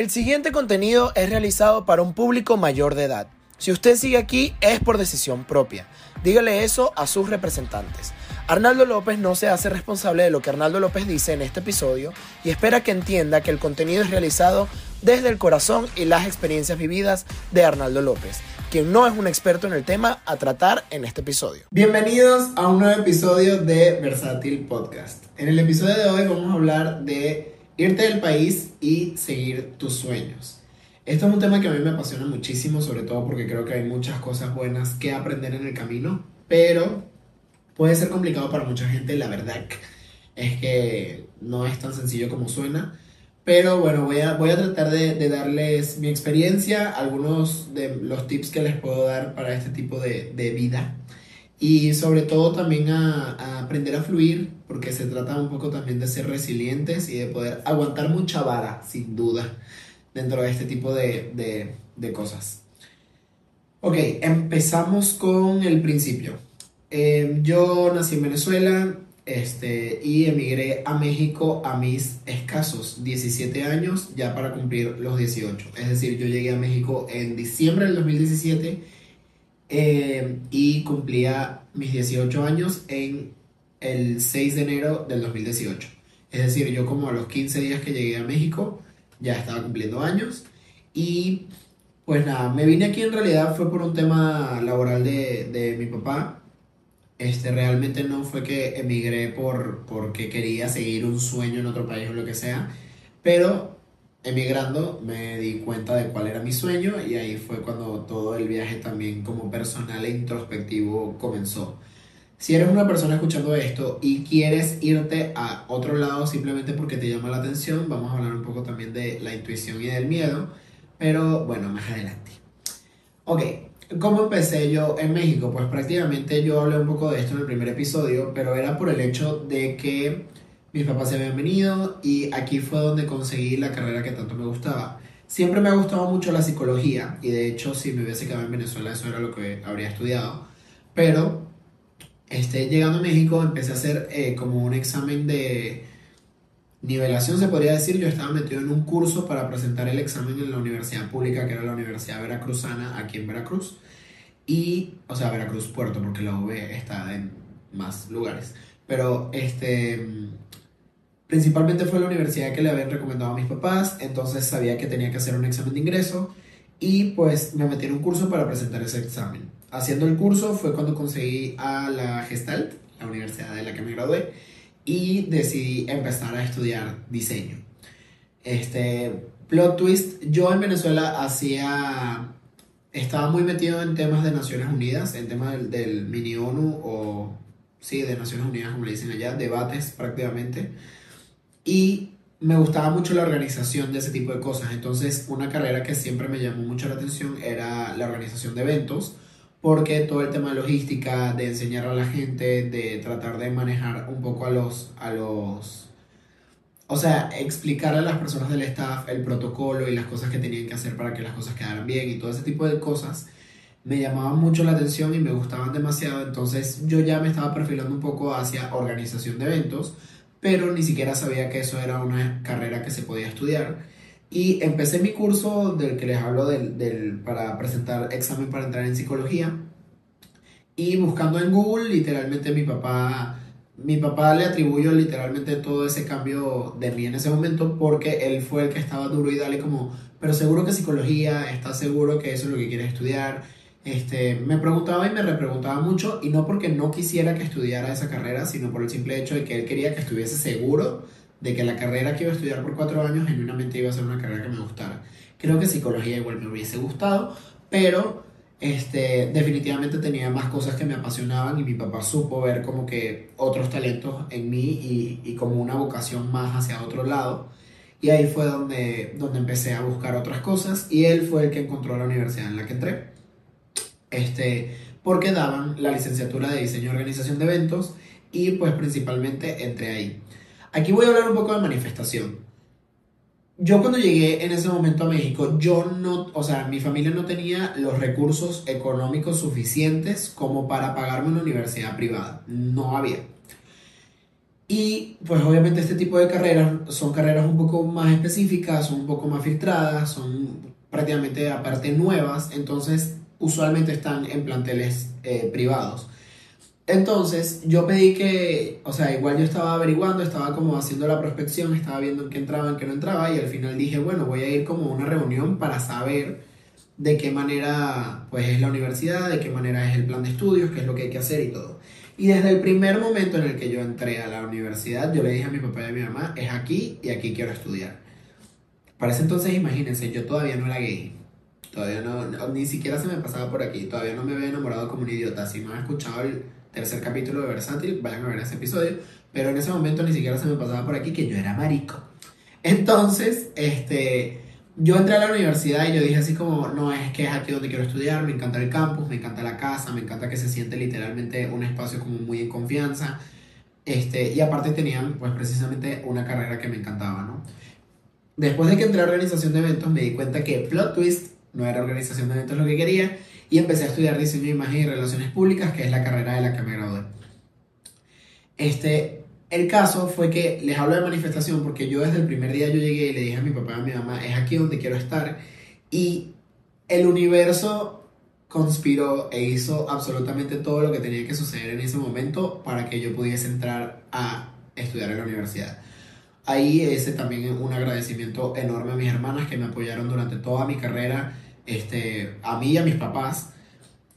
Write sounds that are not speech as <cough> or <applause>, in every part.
El siguiente contenido es realizado para un público mayor de edad. Si usted sigue aquí es por decisión propia. Dígale eso a sus representantes. Arnaldo López no se hace responsable de lo que Arnaldo López dice en este episodio y espera que entienda que el contenido es realizado desde el corazón y las experiencias vividas de Arnaldo López, quien no es un experto en el tema a tratar en este episodio. Bienvenidos a un nuevo episodio de Versátil Podcast. En el episodio de hoy vamos a hablar de irte del país y seguir tus sueños. Esto es un tema que a mí me apasiona muchísimo, sobre todo porque creo que hay muchas cosas buenas que aprender en el camino, pero puede ser complicado para mucha gente, la verdad es que no es tan sencillo como suena. Pero bueno, voy a, voy a tratar de, darles mi experiencia, algunos de los tips que les puedo dar para este tipo de, de vida y sobre todo también a, aprender a fluir, porque se trata un poco también de ser resilientes y de poder aguantar mucha vara, sin duda, dentro de este tipo de, cosas. Ok, empezamos con el principio. Eh, yo nací en Venezuela este, y emigré a México a mis escasos 17 años, ya para cumplir los 18. Es decir, yo llegué a México en diciembre del 2017 eh, y cumplía mis 18 años en el 6 de enero del 2018. Es decir, yo como a los 15 días que llegué a México ya estaba cumpliendo años y pues nada, me vine aquí en realidad fue por un tema laboral de, de mi papá. Este, realmente no fue que emigré por, porque quería seguir un sueño en otro país o lo que sea, pero emigrando me di cuenta de cuál era mi sueño y ahí fue cuando todo el viaje también como personal e introspectivo comenzó. Si eres una persona escuchando esto y quieres irte a otro lado simplemente porque te llama la atención, vamos a hablar un poco también de la intuición y del miedo, pero bueno, más adelante. Ok, ¿cómo empecé yo en México? Pues prácticamente yo hablé un poco de esto en el primer episodio, pero era por el hecho de que mis papás se habían venido y aquí fue donde conseguí la carrera que tanto me gustaba. Siempre me ha gustado mucho la psicología y de hecho si me hubiese quedado en Venezuela eso era lo que habría estudiado. Pero este, llegando a México empecé a hacer eh, como un examen de nivelación, se podría decir. Yo estaba metido en un curso para presentar el examen en la universidad pública, que era la Universidad Veracruzana, aquí en Veracruz. Y, o sea, Veracruz Puerto, porque la UV está en más lugares. Pero este Principalmente fue la universidad que le habían recomendado a mis papás, entonces sabía que tenía que hacer un examen de ingreso y pues me metí en un curso para presentar ese examen. Haciendo el curso fue cuando conseguí a la Gestalt, la universidad de la que me gradué, y decidí empezar a estudiar diseño. Este, plot twist, yo en Venezuela hacía, estaba muy metido en temas de Naciones Unidas, en temas del, del mini ONU o, sí, de Naciones Unidas, como le dicen allá, debates prácticamente y me gustaba mucho la organización de ese tipo de cosas. Entonces, una carrera que siempre me llamó mucho la atención era la organización de eventos, porque todo el tema de logística, de enseñar a la gente, de tratar de manejar un poco a los, a los, o sea, explicar a las personas del staff el protocolo y las cosas que tenían que hacer para que las cosas quedaran bien y todo ese tipo de cosas me llamaban mucho la atención y me gustaban demasiado. Entonces, yo ya me estaba perfilando un poco hacia organización de eventos pero ni siquiera sabía que eso era una carrera que se podía estudiar. Y empecé mi curso del que les hablo del, para presentar examen para entrar en psicología. Y buscando en Google, literalmente mi papá, mi papá le atribuyó literalmente todo ese cambio de mí en ese momento porque él fue el que estaba duro y dale como, pero seguro que psicología, ¿estás seguro que eso es lo que quieres estudiar? Este, me preguntaba y me repreguntaba mucho, y no porque no quisiera que estudiara esa carrera, sino por el simple hecho de que él quería que estuviese seguro de que la carrera que iba a estudiar por cuatro años genuinamente iba a ser una carrera que me gustara. Creo que psicología igual me hubiese gustado, pero este, definitivamente tenía más cosas que me apasionaban y mi papá supo ver como que otros talentos en mí y, y como una vocación más hacia otro lado. Y ahí fue donde, donde empecé a buscar otras cosas y él fue el que encontró la universidad en la que entré este, porque daban la licenciatura de diseño y organización de eventos y pues principalmente entre ahí. Aquí voy a hablar un poco de manifestación. Yo cuando llegué en ese momento a México, yo no, o sea, mi familia no tenía los recursos económicos suficientes como para pagarme una universidad privada. No había. Y pues obviamente este tipo de carreras son carreras un poco más específicas, son un poco más filtradas, son prácticamente aparte nuevas, entonces usualmente están en planteles eh, privados. Entonces yo pedí que, o sea, igual yo estaba averiguando, estaba como haciendo la prospección, estaba viendo en entraba, en qué no entraba y al final dije, bueno, voy a ir como una reunión para saber de qué manera pues es la universidad, de qué manera es el plan de estudios, qué es lo que hay que hacer y todo. Y desde el primer momento en el que yo entré a la universidad, yo le dije a mi papá y a mi mamá, es aquí y aquí quiero estudiar. Para ese entonces, imagínense, yo todavía no era gay. Todavía no, ni siquiera se me pasaba por aquí. Todavía no me había enamorado como un idiota. Si no han escuchado el tercer capítulo de Versátil, vayan a ver ese episodio. Pero en ese momento ni siquiera se me pasaba por aquí que yo era marico. Entonces, este, yo entré a la universidad y yo dije así como, no, es que es aquí donde quiero estudiar, me encanta el campus, me encanta la casa, me encanta que se siente literalmente un espacio como muy en confianza. Este, y aparte tenían pues precisamente una carrera que me encantaba, ¿no? Después de que entré a organización de eventos, me di cuenta que plot twist no era organización de eventos lo que quería y empecé a estudiar diseño de imagen y relaciones públicas, que es la carrera de la que me gradué. Este, el caso fue que les hablo de manifestación porque yo desde el primer día yo llegué y le dije a mi papá y a mi mamá, es aquí donde quiero estar y el universo conspiró e hizo absolutamente todo lo que tenía que suceder en ese momento para que yo pudiese entrar a estudiar en la universidad. Ahí ese también un agradecimiento enorme a mis hermanas que me apoyaron durante toda mi carrera, este, a mí y a mis papás.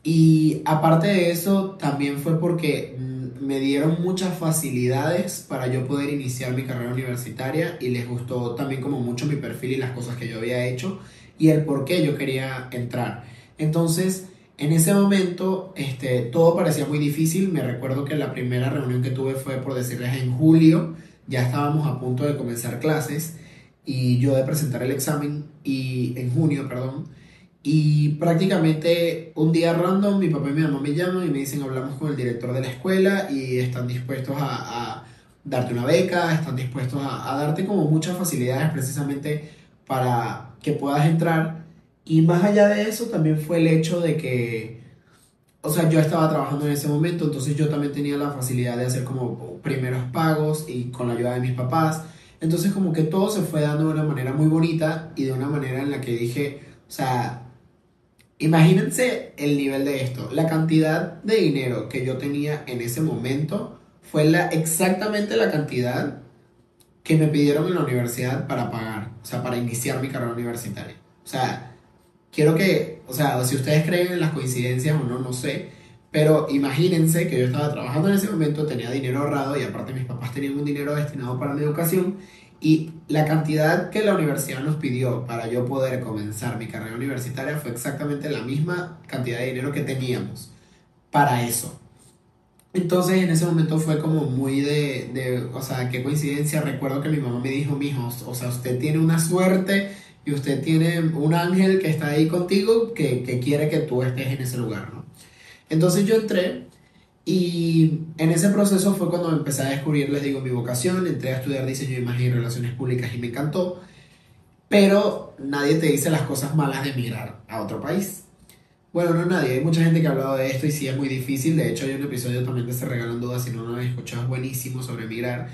Y aparte de eso, también fue porque mm, me dieron muchas facilidades para yo poder iniciar mi carrera universitaria y les gustó también como mucho mi perfil y las cosas que yo había hecho y el por qué yo quería entrar. Entonces, en ese momento, este, todo parecía muy difícil. Me recuerdo que la primera reunión que tuve fue, por decirles, en julio ya estábamos a punto de comenzar clases y yo de presentar el examen y en junio, perdón, y prácticamente un día random mi papá y mi mamá me llaman y me dicen hablamos con el director de la escuela y están dispuestos a, darte una beca, están dispuestos a, a, darte como muchas facilidades precisamente para que puedas entrar. Y más allá de eso también fue el hecho de que o sea, yo estaba trabajando en ese momento, entonces yo también tenía la facilidad de hacer como primeros pagos y con la ayuda de mis papás. Entonces como que todo se fue dando de una manera muy bonita y de una manera en la que dije, o sea, imagínense el nivel de esto. La cantidad de dinero que yo tenía en ese momento fue la, exactamente la cantidad que me pidieron en la universidad para pagar, o sea, para iniciar mi carrera universitaria. O sea, quiero que, o sea, si ustedes creen en las coincidencias o no, no sé, pero imagínense que yo estaba trabajando en ese momento, tenía dinero ahorrado y aparte mis papás tenían un dinero destinado para mi educación y la cantidad que la universidad nos pidió para yo poder comenzar mi carrera universitaria fue exactamente la misma cantidad de dinero que teníamos para eso. Entonces en ese momento fue como muy de, de o sea, qué coincidencia. Recuerdo que mi mamá me dijo, mijo, o sea, usted tiene una suerte y usted tiene un ángel que está ahí contigo que, que quiere que tú estés en ese lugar, ¿no? Entonces yo entré y en ese proceso fue cuando empecé a descubrir, les digo, mi vocación, entré a estudiar diseño de imagen y relaciones públicas y me encantó, pero nadie te dice las cosas malas de emigrar a otro país. Bueno, no nadie, hay mucha gente que ha hablado de esto y sí es muy difícil, de hecho hay un episodio también de Se Regalan Dudas, si no lo han escuchado, es buenísimo sobre emigrar,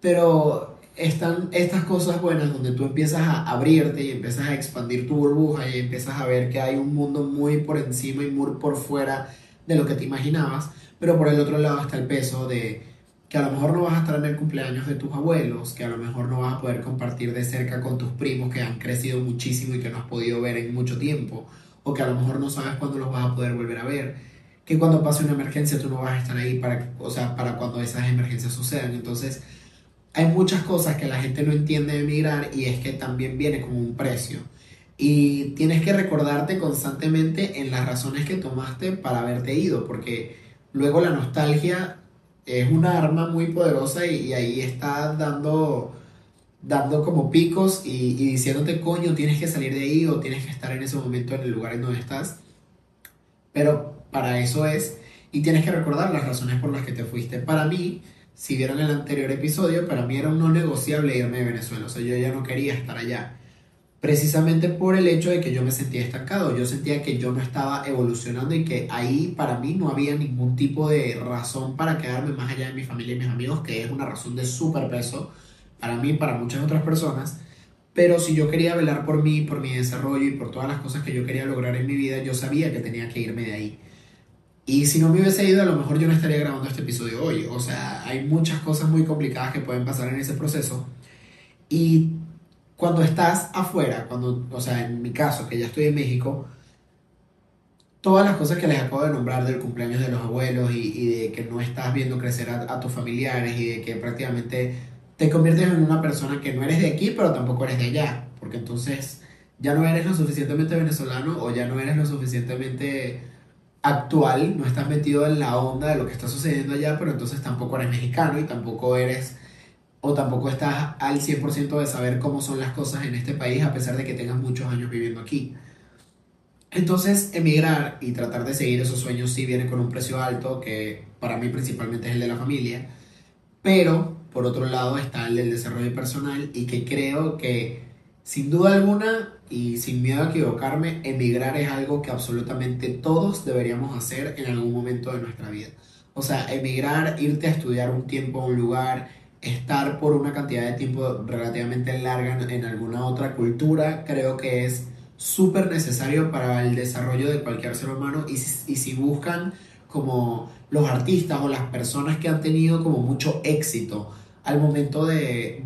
pero están estas cosas buenas donde tú empiezas a abrirte y empiezas a expandir tu burbuja y empiezas a ver que hay un mundo muy por encima y muy por fuera de lo que te imaginabas, pero por el otro lado está el peso de que a lo mejor no vas a estar en el cumpleaños de tus abuelos, que a lo mejor no vas a poder compartir de cerca con tus primos que han crecido muchísimo y que no has podido ver en mucho tiempo, o que a lo mejor no sabes cuándo los vas a poder volver a ver, que cuando pase una emergencia tú no vas a estar ahí para, o sea, para cuando esas emergencias sucedan. Entonces, hay muchas cosas que la gente no entiende de emigrar y es que también viene como un precio. Y tienes que recordarte constantemente en las razones que tomaste para haberte ido, porque luego la nostalgia es una arma muy poderosa y, ahí está dando, dando como picos y, y, diciéndote, coño, tienes que salir de ahí o tienes que estar en ese momento en el lugar en donde estás. Pero para eso es, y tienes que recordar las razones por las que te fuiste. Para mí, si vieron el anterior episodio, para mí era un no negociable irme de Venezuela. O sea, yo ya no quería estar allá. precisamente por el hecho de que yo me sentía estancado, yo sentía que yo no estaba evolucionando y que ahí para mí no había ningún tipo de razón para quedarme más allá de mi familia y mis amigos, que es una razón de súper peso para mí y para muchas otras personas. Pero si yo quería velar por mí, por mi desarrollo y por todas las cosas que yo quería lograr en mi vida, yo sabía que tenía que irme de ahí. Y si no me hubiese ido, a lo mejor yo no estaría grabando este episodio hoy. O sea, hay muchas cosas muy complicadas que pueden pasar en ese proceso. Y cuando estás afuera, cuando, o sea, en mi caso, que ya estoy en México, todas las cosas que les acabo de nombrar del cumpleaños de los abuelos y, de que no estás viendo crecer a, a, tus familiares y de que prácticamente te conviertes en una persona que no eres de aquí, pero tampoco eres de allá. Porque entonces ya no eres lo suficientemente venezolano o ya no eres lo suficientemente actual, no estás metido en la onda de lo que está sucediendo allá, pero entonces tampoco eres mexicano y tampoco eres o tampoco estás al 100% de saber cómo son las cosas en este país a pesar de que tengas muchos años viviendo aquí. Entonces, emigrar y tratar de seguir esos sueños sí viene con un precio alto, que para mí principalmente es el de la familia, pero por otro lado está el del desarrollo personal y que creo que sin duda alguna y sin miedo a equivocarme, emigrar es algo que absolutamente todos deberíamos hacer en algún momento de nuestra vida. O sea, emigrar, irte a estudiar un tiempo a un lugar, estar por una cantidad de tiempo relativamente larga en alguna otra cultura, creo que es súper necesario para el desarrollo de cualquier ser humano y, si buscan como los artistas o las personas que han tenido como mucho éxito al momento de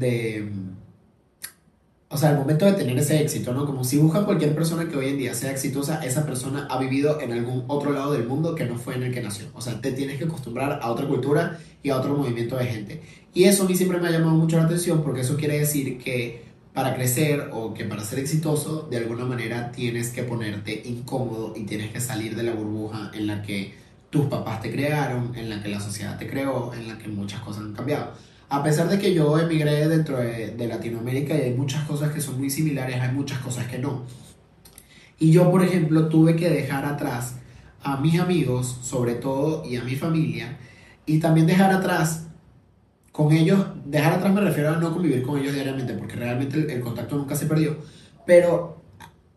o sea, al momento de tener ese éxito, ¿no? Como si buscan cualquier persona que hoy en día sea exitosa, esa persona ha vivido en algún otro lado del mundo que no fue en el que nació. O sea, te tienes que acostumbrar a otra cultura y a otro movimiento de gente. Y eso a mí siempre me ha llamado mucho la atención porque eso quiere decir que para crecer o que para ser exitoso, de alguna manera tienes que ponerte incómodo y tienes que salir de la burbuja en la que tus papás te crearon, en la que la sociedad te creó, en la que muchas cosas han cambiado a pesar de que yo emigré dentro de, Latinoamérica y hay muchas cosas que son muy similares, hay muchas cosas que no. Y yo, por ejemplo, tuve que dejar atrás a mis amigos, sobre todo, y a mi familia, y también dejar atrás con ellos, dejar atrás me refiero a no convivir con ellos diariamente, porque realmente el, el contacto nunca se perdió, pero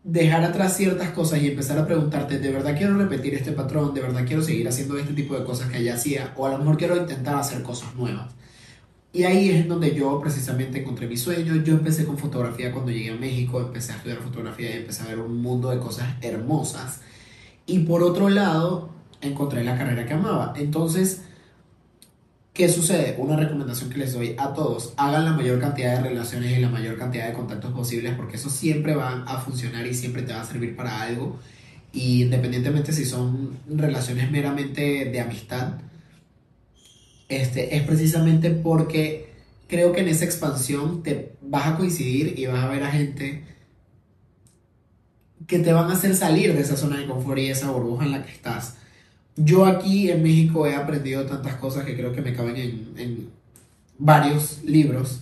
dejar atrás ciertas cosas y empezar a preguntarte, ¿de verdad quiero repetir este patrón? ¿De verdad quiero seguir haciendo este tipo de cosas que allá hacía? O a lo mejor quiero intentar hacer cosas nuevas. Y ahí es donde yo precisamente encontré mi sueño. Yo empecé con fotografía cuando llegué a México, empecé a estudiar fotografía y empecé a ver un mundo de cosas hermosas. Y por otro lado, encontré la carrera que amaba. Entonces, ¿qué sucede? Una recomendación que les doy a todos, hagan la mayor cantidad de relaciones y la mayor cantidad de contactos posibles porque eso siempre va a funcionar y siempre te va a servir para algo. Y independientemente si son relaciones meramente de amistad, este, es precisamente porque creo que en esa expansión te vas a coincidir y vas a ver a gente que te van a hacer salir de esa zona de confort y esa burbuja en la que estás. Yo aquí en México he aprendido tantas cosas que creo que me caben en, en varios libros,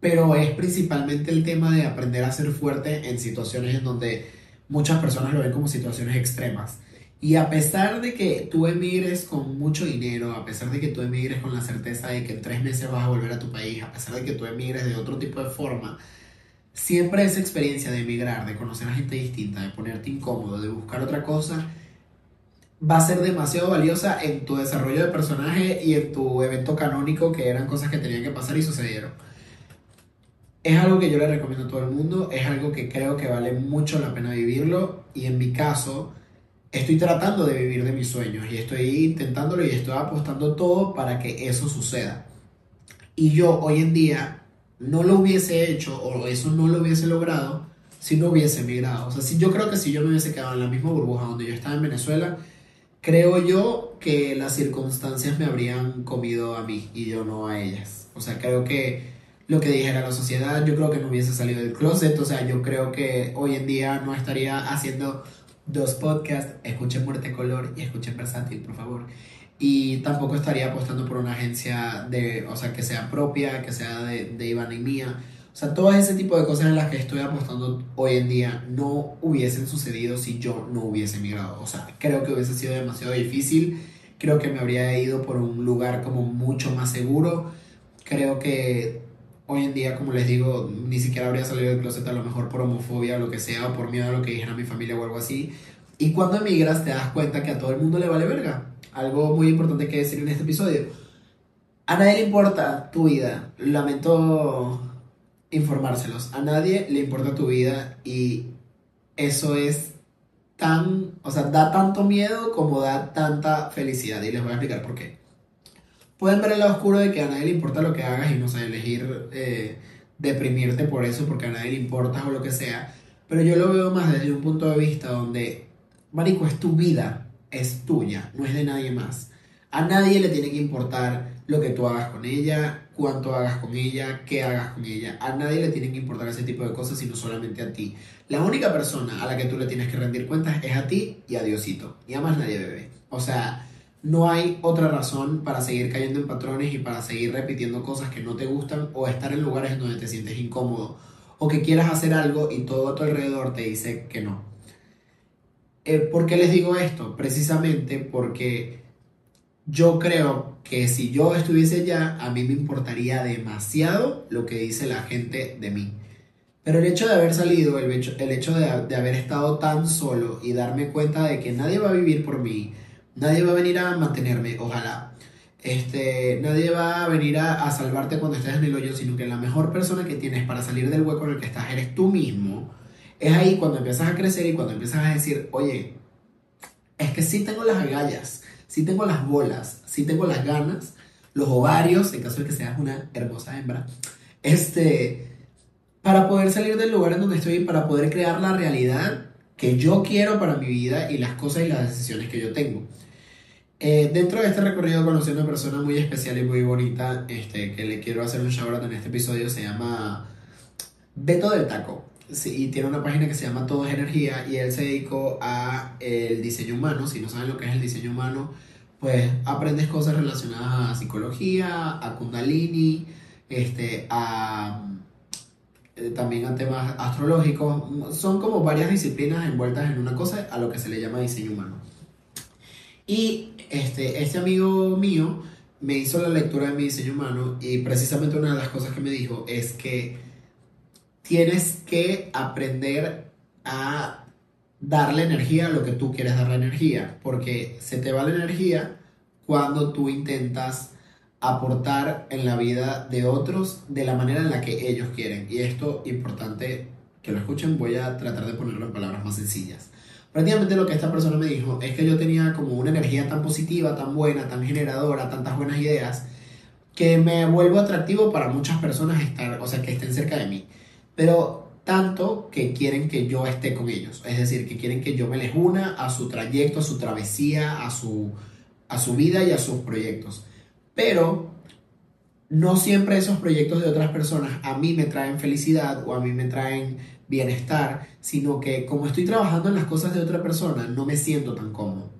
pero es principalmente el tema de aprender a ser fuerte en situaciones en donde muchas personas lo ven como situaciones extremas. Y a pesar de que tú emigres con mucho dinero, a pesar de que tú emigres con la certeza de que en tres meses vas a volver a tu país, a pesar de que tú emigres de otro tipo de forma, siempre esa experiencia de emigrar, de conocer a gente distinta, de ponerte incómodo, de buscar otra cosa, va a ser demasiado valiosa en tu desarrollo de personaje y en tu evento canónico, que eran cosas que tenían que pasar y sucedieron. Es algo que yo le recomiendo a todo el mundo, es algo que creo que vale mucho la pena vivirlo y en mi caso estoy tratando de vivir de mis sueños y estoy intentándolo y estoy apostando todo para que eso suceda. Y yo hoy en día no lo hubiese hecho o eso no lo hubiese logrado si no hubiese emigrado. O sea, si yo creo que si yo me hubiese quedado en la misma burbuja donde yo estaba en Venezuela, creo yo que las circunstancias me habrían comido a mí y yo no a ellas. O sea, creo que lo que dijera la sociedad, yo creo que no hubiese salido del closet, o sea, yo creo que hoy en día no estaría haciendo dos podcasts, escuchen Muerte Color y escuchen Versátil, por favor. Y tampoco estaría apostando por una agencia de, o sea, que sea propia, que sea de, de Iván y mía. O sea, todo ese tipo de cosas en las que estoy apostando hoy en día no hubiesen sucedido si yo no hubiese emigrado. O sea, creo que hubiese sido demasiado difícil. Creo que me habría ido por un lugar como mucho más seguro. Creo que hoy en día, como les digo, ni siquiera habría salido del closet a lo mejor por homofobia o lo que sea, o por miedo a lo que dijera mi familia o algo así. Y cuando emigras te das cuenta que a todo el mundo le vale verga. Algo muy importante que decir en este episodio. A nadie le importa tu vida. Lamento informárselos. A nadie le importa tu vida y eso es tan, o sea, da tanto miedo como da tanta felicidad. Y les voy a explicar por qué. Pueden ver el lado oscuro de que a nadie le importa lo que hagas y no sé, elegir eh, deprimirte por eso porque a nadie le importa o lo que sea. Pero yo lo veo más desde un punto de vista donde, Marico, es tu vida, es tuya, no es de nadie más. A nadie le tiene que importar lo que tú hagas con ella, cuánto hagas con ella, qué hagas con ella. A nadie le tiene que importar ese tipo de cosas, sino solamente a ti. La única persona a la que tú le tienes que rendir cuentas es a ti y a Diosito. Y a más nadie, bebé. O sea, no hay otra razón para seguir cayendo en patrones y para seguir repitiendo cosas que no te gustan o estar en lugares donde te sientes incómodo o que quieras hacer algo y todo a tu alrededor te dice que no. Eh, ¿Por qué les digo esto? Precisamente porque yo creo que si yo estuviese allá, a mí me importaría demasiado lo que dice la gente de mí. Pero el hecho de haber salido, el hecho, el hecho de, de haber estado tan solo y darme cuenta de que nadie va a vivir por mí, Nadie va a venir a mantenerme, ojalá. Este, nadie va a venir a, salvarte cuando estés en el hoyo, sino que la mejor persona que tienes para salir del hueco en el que estás eres tú mismo. Es ahí cuando empiezas a crecer y cuando empiezas a decir, oye, es que sí tengo las agallas, sí tengo las bolas, sí tengo las ganas, los ovarios, en caso de que seas una hermosa hembra, este, para poder salir del lugar en donde estoy, para poder crear la realidad que yo quiero para mi vida y las cosas y las decisiones que yo tengo. Eh, dentro de este recorrido conocí a una persona muy especial y muy bonita este, que le quiero hacer un shout en este episodio. Se llama Beto del Taco. y tiene una página que se llama Todo es Energía y él se dedicó a el diseño humano. Si no saben lo que es el diseño humano, pues aprendes cosas relacionadas a psicología, a kundalini, este, a eh, también a temas astrológicos. Son como varias disciplinas envueltas en una cosa a lo que se le llama diseño humano. Y este, este amigo mío me hizo la lectura de mi diseño humano y precisamente una de las cosas que me dijo es que tienes que aprender a darle energía a lo que tú quieres darle energía, porque se te va la energía cuando tú intentas aportar en la vida de otros de la manera en la que ellos quieren. Y esto, importante que lo escuchen, voy a tratar de ponerlo en palabras más sencillas. Prácticamente lo que esta persona me dijo es que yo tenía como una energía tan positiva, tan buena, tan generadora, tantas buenas ideas, que me vuelvo atractivo para muchas personas estar, o sea, que estén cerca de mí. Pero tanto que quieren que yo esté con ellos. Es decir, que quieren que yo me les una a su trayecto, a su travesía, a su, a su vida y a sus proyectos. Pero no siempre esos proyectos de otras personas a mí me traen felicidad o a mí me traen bienestar, sino que como estoy trabajando en las cosas de otra persona, no me siento tan cómodo.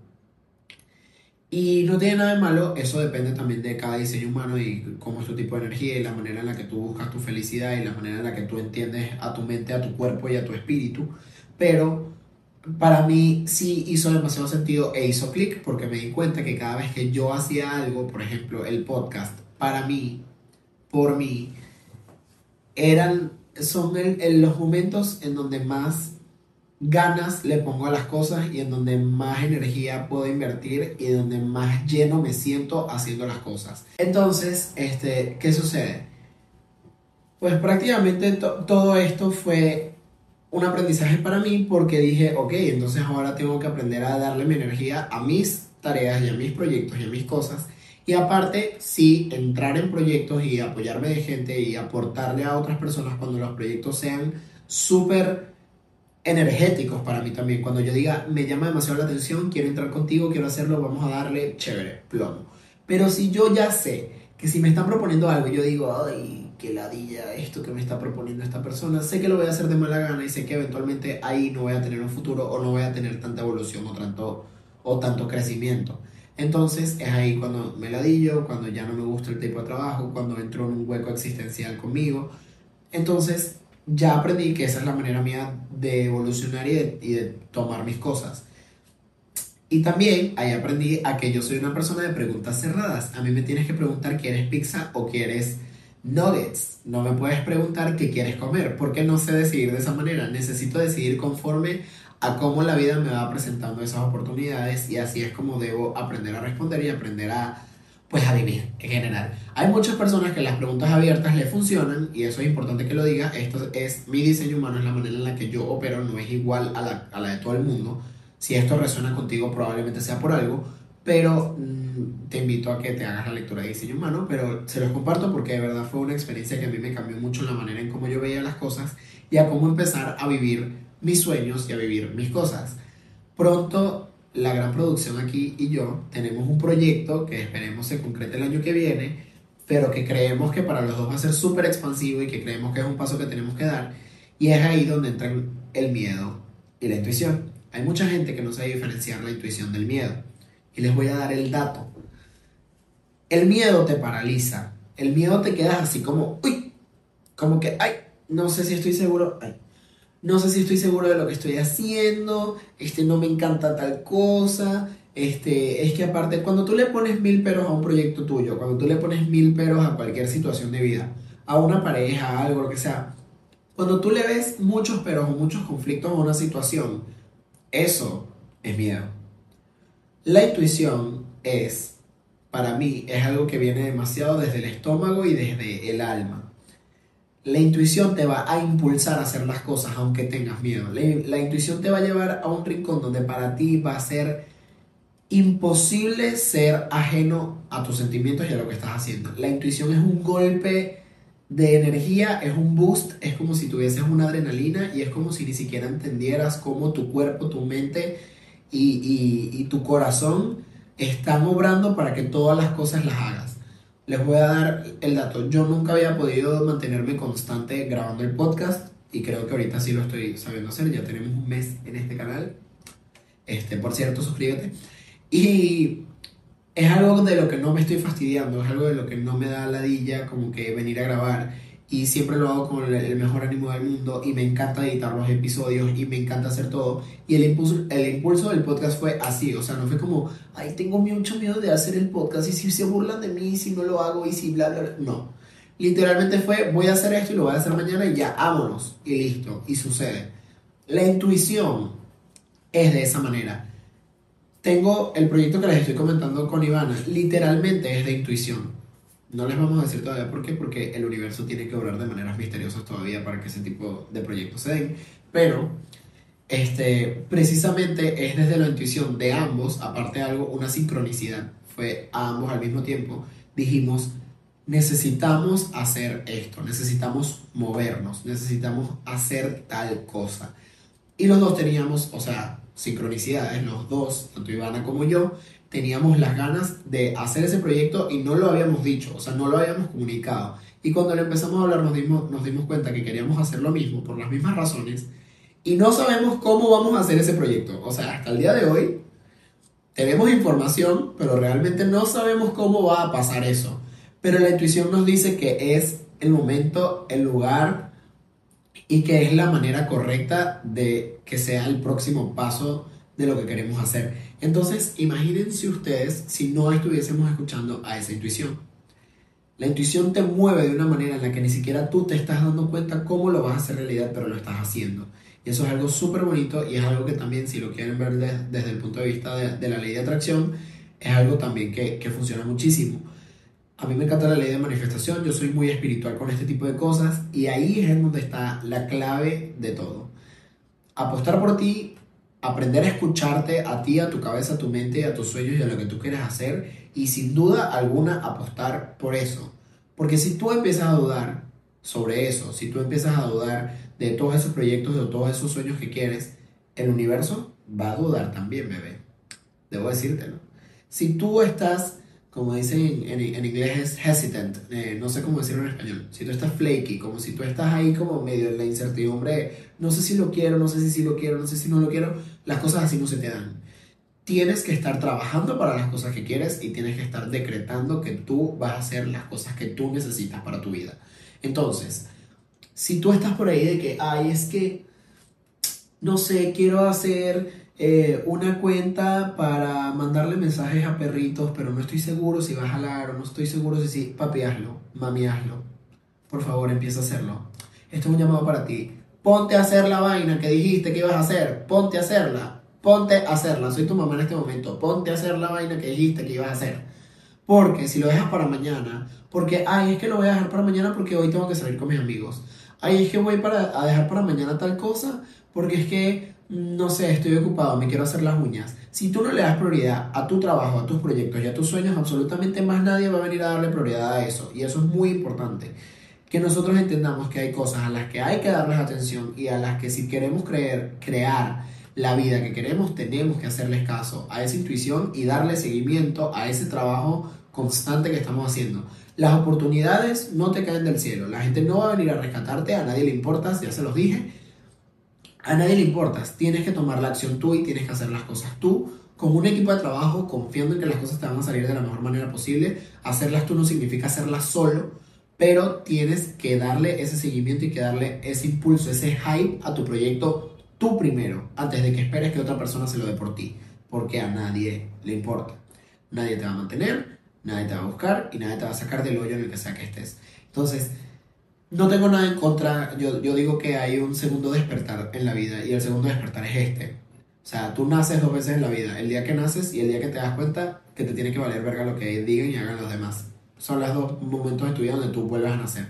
Y no tiene nada de malo, eso depende también de cada diseño humano y cómo es tu tipo de energía y la manera en la que tú buscas tu felicidad y la manera en la que tú entiendes a tu mente, a tu cuerpo y a tu espíritu. Pero para mí sí hizo demasiado sentido e hizo clic porque me di cuenta que cada vez que yo hacía algo, por ejemplo, el podcast, para mí, por mí, eran, son los momentos en donde más ganas le pongo a las cosas y en donde más energía puedo invertir y donde más lleno me siento haciendo las cosas. Entonces, este, ¿qué sucede? Pues prácticamente todo esto fue un aprendizaje para mí porque dije, ok, entonces ahora tengo que aprender a darle mi energía a mis tareas y a mis proyectos y a mis cosas. Y aparte, sí, entrar en proyectos y apoyarme de gente y aportarle a otras personas cuando los proyectos sean súper energéticos para mí también. Cuando yo diga, me llama demasiado la atención, quiero entrar contigo, quiero hacerlo, vamos a darle chévere, plomo. Pero si yo ya sé que si me están proponiendo algo, yo digo, ay, que ladilla esto que me está proponiendo esta persona, sé que lo voy a hacer de mala gana y sé que eventualmente ahí no voy a tener un futuro o no voy a tener tanta evolución o tanto, o tanto crecimiento. Entonces es ahí cuando me ladillo, cuando ya no me gusta el tipo de trabajo, cuando entro en un hueco existencial conmigo. Entonces ya aprendí que esa es la manera mía de evolucionar y de, y de tomar mis cosas. Y también ahí aprendí a que yo soy una persona de preguntas cerradas. A mí me tienes que preguntar, ¿quieres pizza o quieres nuggets. No me puedes preguntar qué quieres comer, porque no sé decidir de esa manera. Necesito decidir conforme a cómo la vida me va presentando esas oportunidades y así es como debo aprender a responder y aprender a pues a vivir en general. Hay muchas personas que las preguntas abiertas le funcionan y eso es importante que lo diga. Esto es mi diseño humano, es la manera en la que yo opero, no es igual a la, a la de todo el mundo. Si esto resuena contigo probablemente sea por algo, pero mm, te invito a que te hagas la lectura de diseño humano, pero se los comparto porque de verdad fue una experiencia que a mí me cambió mucho la manera en cómo yo veía las cosas y a cómo empezar a vivir mis sueños y a vivir mis cosas. Pronto la gran producción aquí y yo tenemos un proyecto que esperemos se concrete el año que viene, pero que creemos que para los dos va a ser súper expansivo y que creemos que es un paso que tenemos que dar. Y es ahí donde entran el miedo y la intuición. Hay mucha gente que no sabe diferenciar la intuición del miedo. Y les voy a dar el dato. El miedo te paraliza. El miedo te quedas así como, uy, como que, ay, no sé si estoy seguro, no sé si estoy seguro de lo que estoy haciendo, este, no me encanta tal cosa, este, es que aparte, cuando tú le pones mil peros a un proyecto tuyo, cuando tú le pones mil peros a cualquier situación de vida, a una pareja, a algo, lo que sea, cuando tú le ves muchos peros o muchos conflictos a una situación, eso es miedo. La intuición es, para mí, es algo que viene demasiado desde el estómago y desde el alma la intuición te va a impulsar a hacer las cosas aunque tengas miedo. La, intuición te va a llevar a un rincón donde para ti va a ser imposible ser ajeno a tus sentimientos y a lo que estás haciendo. La intuición es un golpe de energía, es un boost, es como si tuvieses una adrenalina y es como si ni siquiera entendieras cómo tu cuerpo, tu mente y, y tu corazón están obrando para que todas las cosas las hagas les voy a dar el dato. Yo nunca había podido mantenerme constante grabando el podcast y creo que ahorita sí lo estoy sabiendo hacer. Ya tenemos un mes en este canal. Este, por cierto, suscríbete. Y es algo de lo que no me estoy fastidiando, es algo de lo que no me da ladilla como que venir a grabar y siempre lo hago con el mejor ánimo del mundo y me encanta editar los episodios y me encanta hacer todo. Y el impulso, el impulso del podcast fue así, o sea, no fue como, ay, tengo mucho miedo de hacer el podcast y si se burlan de mí, si no lo hago y si bla, bla, bla. No. Literalmente fue, voy a hacer esto y lo voy a hacer mañana y ya, vámonos. Y listo, y sucede. La intuición es de esa manera. Tengo el proyecto que les estoy comentando con Ivana, literalmente es de intuición no les vamos a decir todavía por qué, porque el universo tiene que obrar de maneras misteriosas todavía para que ese tipo de proyectos se den. Pero, este, precisamente es desde la intuición de ambos, aparte de algo, una sincronicidad. Fue a ambos al mismo tiempo. Dijimos, necesitamos hacer esto, necesitamos movernos, necesitamos hacer tal cosa. Y los dos teníamos, o sea, sincronicidades, los dos, tanto Ivana como yo, teníamos las ganas de hacer ese proyecto y no lo habíamos dicho, o sea, no lo habíamos comunicado. Y cuando le empezamos a hablar nos dimos, nos dimos cuenta que queríamos hacer lo mismo por las mismas razones y no sabemos cómo vamos a hacer ese proyecto. O sea, hasta el día de hoy tenemos información, pero realmente no sabemos cómo va a pasar eso. Pero la intuición nos dice que es el momento, el lugar y que es la manera correcta de que sea el próximo paso de lo que queremos hacer. Entonces, imagínense ustedes si no estuviésemos escuchando a esa intuición. La intuición te mueve de una manera en la que ni siquiera tú te estás dando cuenta cómo lo vas a hacer realidad, pero lo estás haciendo. Y eso es algo súper bonito y es algo que también, si lo quieren ver desde el punto de vista de, la ley de atracción, es algo también que, que funciona muchísimo. A mí me encanta la ley de manifestación, yo soy muy espiritual con este tipo de cosas y ahí es donde está la clave de todo. Apostar por ti aprender a escucharte a ti, a tu cabeza, a tu mente, a tus sueños y a lo que tú quieres hacer y sin duda alguna apostar por eso. Porque si tú empiezas a dudar sobre eso, si tú empiezas a dudar de todos esos proyectos, de todos esos sueños que quieres, el universo va a dudar también, bebé. Debo decírtelo. Si tú estás como dicen en, en, inglés es hesitant, eh, no sé cómo decirlo en español, si tú estás flaky, como si tú estás ahí como medio en la incertidumbre, no sé si lo quiero, no sé si sí lo quiero, no sé si no lo quiero, las cosas así no se te dan. Tienes que estar trabajando para las cosas que quieres y tienes que estar decretando que tú vas a hacer las cosas que tú necesitas para tu vida. Entonces, si tú estás por ahí de que, ay, es que, no sé, quiero hacer eh, una cuenta para mandarle mensajes a perritos, pero no estoy seguro si va a jalar o no estoy seguro si sí, papi, hazlo, por favor empieza a hacerlo. Esto es un llamado para ti. Ponte a hacer la vaina que dijiste que ibas a hacer. Ponte a hacerla. Ponte a hacerla. Soy tu mamá en este momento. Ponte a hacer la vaina que dijiste que ibas a hacer. Porque si lo dejas para mañana, porque, ay, es que lo voy a dejar para mañana porque hoy tengo que salir con mis amigos. Ay, es que voy para, a dejar para mañana tal cosa porque es que, no sé, estoy ocupado, me quiero hacer las uñas. Si tú no le das prioridad a tu trabajo, a tus proyectos y a tus sueños, absolutamente más nadie va a venir a darle prioridad a eso. Y eso es muy importante. Que nosotros entendamos que hay cosas a las que hay que darles atención y a las que si queremos creer, crear la vida que queremos, tenemos que hacerles caso a esa intuición y darle seguimiento a ese trabajo constante que estamos haciendo. Las oportunidades no te caen del cielo. La gente no va a venir a rescatarte, a nadie le importa, ya se los dije. A nadie le importas. Tienes que tomar la acción tú y tienes que hacer las cosas tú con un equipo de trabajo, confiando en que las cosas te van a salir de la mejor manera posible. Hacerlas tú no significa hacerlas solo, pero tienes que darle ese seguimiento y que darle ese impulso, ese hype a tu proyecto tú primero, antes de que esperes que otra persona se lo dé por ti, porque a nadie le importa. Nadie te va a mantener, nadie te va a buscar y nadie te va a sacar del hoyo en el que sea que estés. Entonces, no tengo nada en contra, yo, yo digo que hay un segundo despertar en la vida y el segundo despertar es este. O sea, tú naces dos veces en la vida, el día que naces y el día que te das cuenta que te tiene que valer verga lo que digan y hagan los demás. Son los dos momentos de tu vida donde tú vuelves a nacer.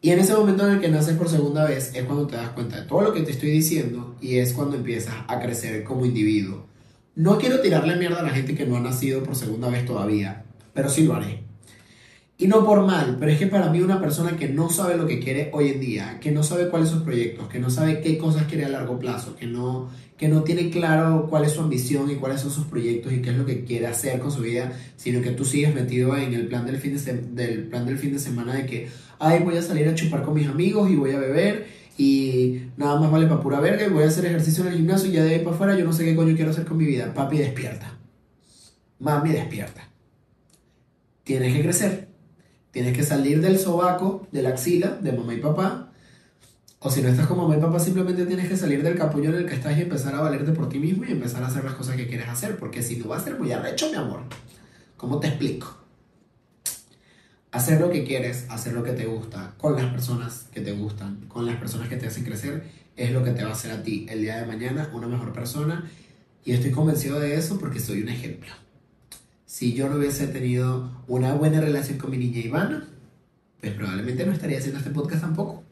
Y en ese momento en el que naces por segunda vez es cuando te das cuenta de todo lo que te estoy diciendo y es cuando empiezas a crecer como individuo. No quiero tirarle mierda a la gente que no ha nacido por segunda vez todavía, pero sí lo haré. Y no por mal, pero es que para mí una persona que no sabe lo que quiere hoy en día, que no sabe cuáles son sus proyectos, que no sabe qué cosas quiere a largo plazo, que no, que no tiene claro cuál es su ambición y cuáles son sus proyectos y qué es lo que quiere hacer con su vida, sino que tú sigues metido en el plan del fin de, del plan del fin de semana de que, ay, voy a salir a chupar con mis amigos y voy a beber y nada más vale para pura verga y voy a hacer ejercicio en el gimnasio y ya de ahí para afuera yo no sé qué coño quiero hacer con mi vida. Papi, despierta. Mami, despierta. Tienes que crecer Tienes que salir del sobaco, de la axila, de mamá y papá. O si no estás con mamá y papá, simplemente tienes que salir del capullo en el que estás y empezar a valerte por ti mismo y empezar a hacer las cosas que quieres hacer. Porque si no va a ser muy arrecho, mi amor. ¿Cómo te explico? Hacer lo que quieres, hacer lo que te gusta, con las personas que te gustan, con las personas que te hacen crecer, es lo que te va a hacer a ti el día de mañana una mejor persona. Y estoy convencido de eso porque soy un ejemplo si yo no hubiese tenido una buena relación con mi niña Ivana, pues probablemente no estaría haciendo este podcast tampoco.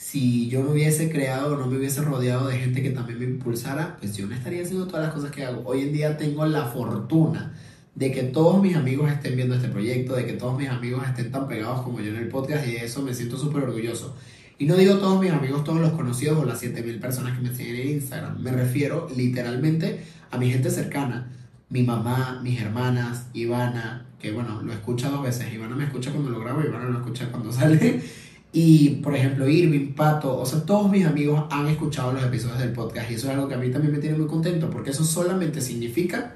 Si yo no hubiese creado no me hubiese rodeado de gente que también me impulsara, pues yo no estaría haciendo todas las cosas que hago. Hoy en día tengo la fortuna de que todos mis amigos estén viendo este proyecto, de que todos mis amigos estén tan pegados como yo en el podcast y de eso me siento súper orgulloso. Y no digo todos mis amigos, todos los conocidos o las 7000 personas que me siguen en Instagram, me refiero literalmente a mi gente cercana mi mamá, mis hermanas, Ivana, que bueno, lo escucha dos veces. Ivana me escucha cuando lo grabo, Ivana lo escucha cuando <laughs> sale. Y por ejemplo, Irving, Pato, o sea, todos mis amigos han escuchado los episodios del podcast y eso es algo que a mí también me tiene muy contento porque eso solamente significa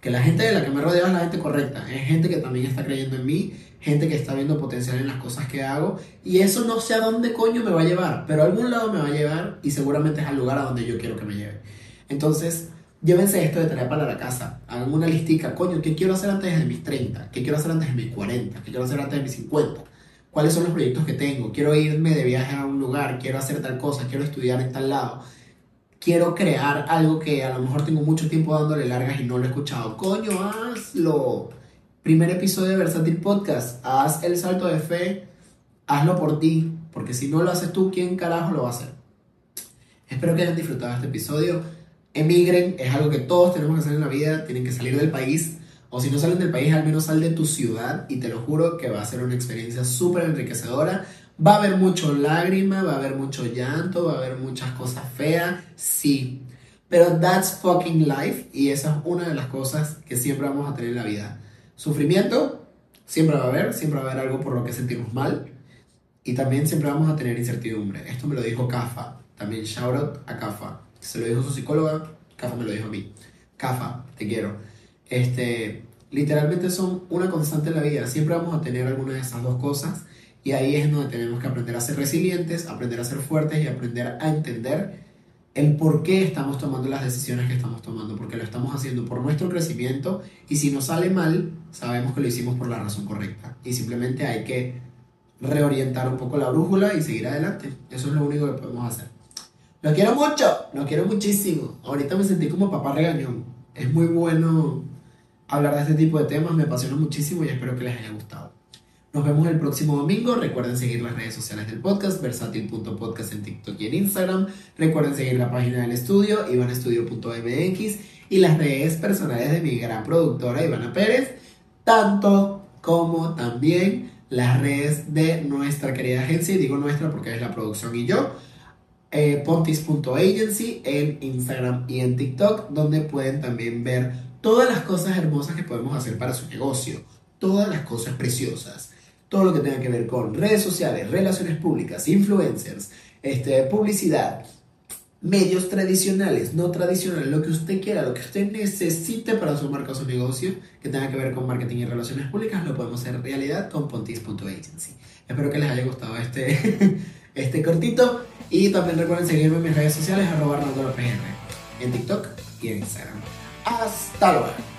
que la gente de la que me rodea es la gente correcta, es gente que también está creyendo en mí, gente que está viendo potencial en las cosas que hago y eso no sé a dónde coño me va a llevar, pero a algún lado me va a llevar y seguramente es al lugar a donde yo quiero que me lleve. Entonces, llévense esto de tarea para la casa, hagan una listica, coño, ¿qué quiero hacer antes de mis 30? ¿Qué quiero hacer antes de mis 40? ¿Qué quiero hacer antes de mis 50? ¿Cuáles son los proyectos que tengo? Quiero irme de viaje a un lugar, quiero hacer tal cosa, quiero estudiar en tal lado. Quiero crear algo que a lo mejor tengo mucho tiempo dándole largas y no lo he escuchado. Coño, hazlo. Primer episodio de Versátil Podcast. Haz el salto de fe. Hazlo por ti. Porque si no lo haces tú, ¿quién carajo lo va a hacer? Espero que hayan disfrutado este episodio emigren, es algo que todos tenemos que hacer en la vida, tienen que salir del país, o si no salen del país, al menos sal de tu ciudad y te lo juro que va a ser una experiencia súper enriquecedora. Va a haber mucho lágrima, va a haber mucho llanto, va a haber muchas cosas feas, sí. Pero that's fucking life y esa es una de las cosas que siempre vamos a tener en la vida. Sufrimiento, siempre va a haber, siempre va a haber algo por lo que sentimos mal y también siempre vamos a tener incertidumbre. Esto me lo dijo Kafa, también shout out a Kafa se lo dijo su psicóloga, Cafa me lo dijo a mí. Cafa, te quiero. Este, literalmente son una constante en la vida. Siempre vamos a tener alguna de esas dos cosas y ahí es donde tenemos que aprender a ser resilientes, aprender a ser fuertes y aprender a entender el por qué estamos tomando las decisiones que estamos tomando, porque lo estamos haciendo por nuestro crecimiento y si nos sale mal, sabemos que lo hicimos por la razón correcta y simplemente hay que reorientar un poco la brújula y seguir adelante. Eso es lo único que podemos hacer. Lo quiero mucho, lo quiero muchísimo. Ahorita me sentí como papá regañón. Es muy bueno hablar de este tipo de temas, me apasiona muchísimo y espero que les haya gustado. Nos vemos el próximo domingo. Recuerden seguir las redes sociales del podcast, versatil.podcast en TikTok y en Instagram. Recuerden seguir la página del estudio, ivanestudio.mx y las redes personales de mi gran productora Ivana Pérez, tanto como también las redes de nuestra querida agencia, y digo nuestra porque es la producción y yo, eh, pontis.agency en Instagram y en TikTok, donde pueden también ver todas las cosas hermosas que podemos hacer para su negocio, todas las cosas preciosas todo lo que tenga que ver con redes sociales, relaciones públicas, influencers, este, publicidad, medios tradicionales, no tradicionales, lo que usted quiera, lo que usted necesite para su marca o su negocio que tenga que ver con marketing y relaciones públicas, lo podemos hacer realidad con pontis.agency. Espero que les haya gustado este, <laughs> este cortito y también recuerden seguirme en mis redes sociales arroba en TikTok y en Instagram. Hasta luego.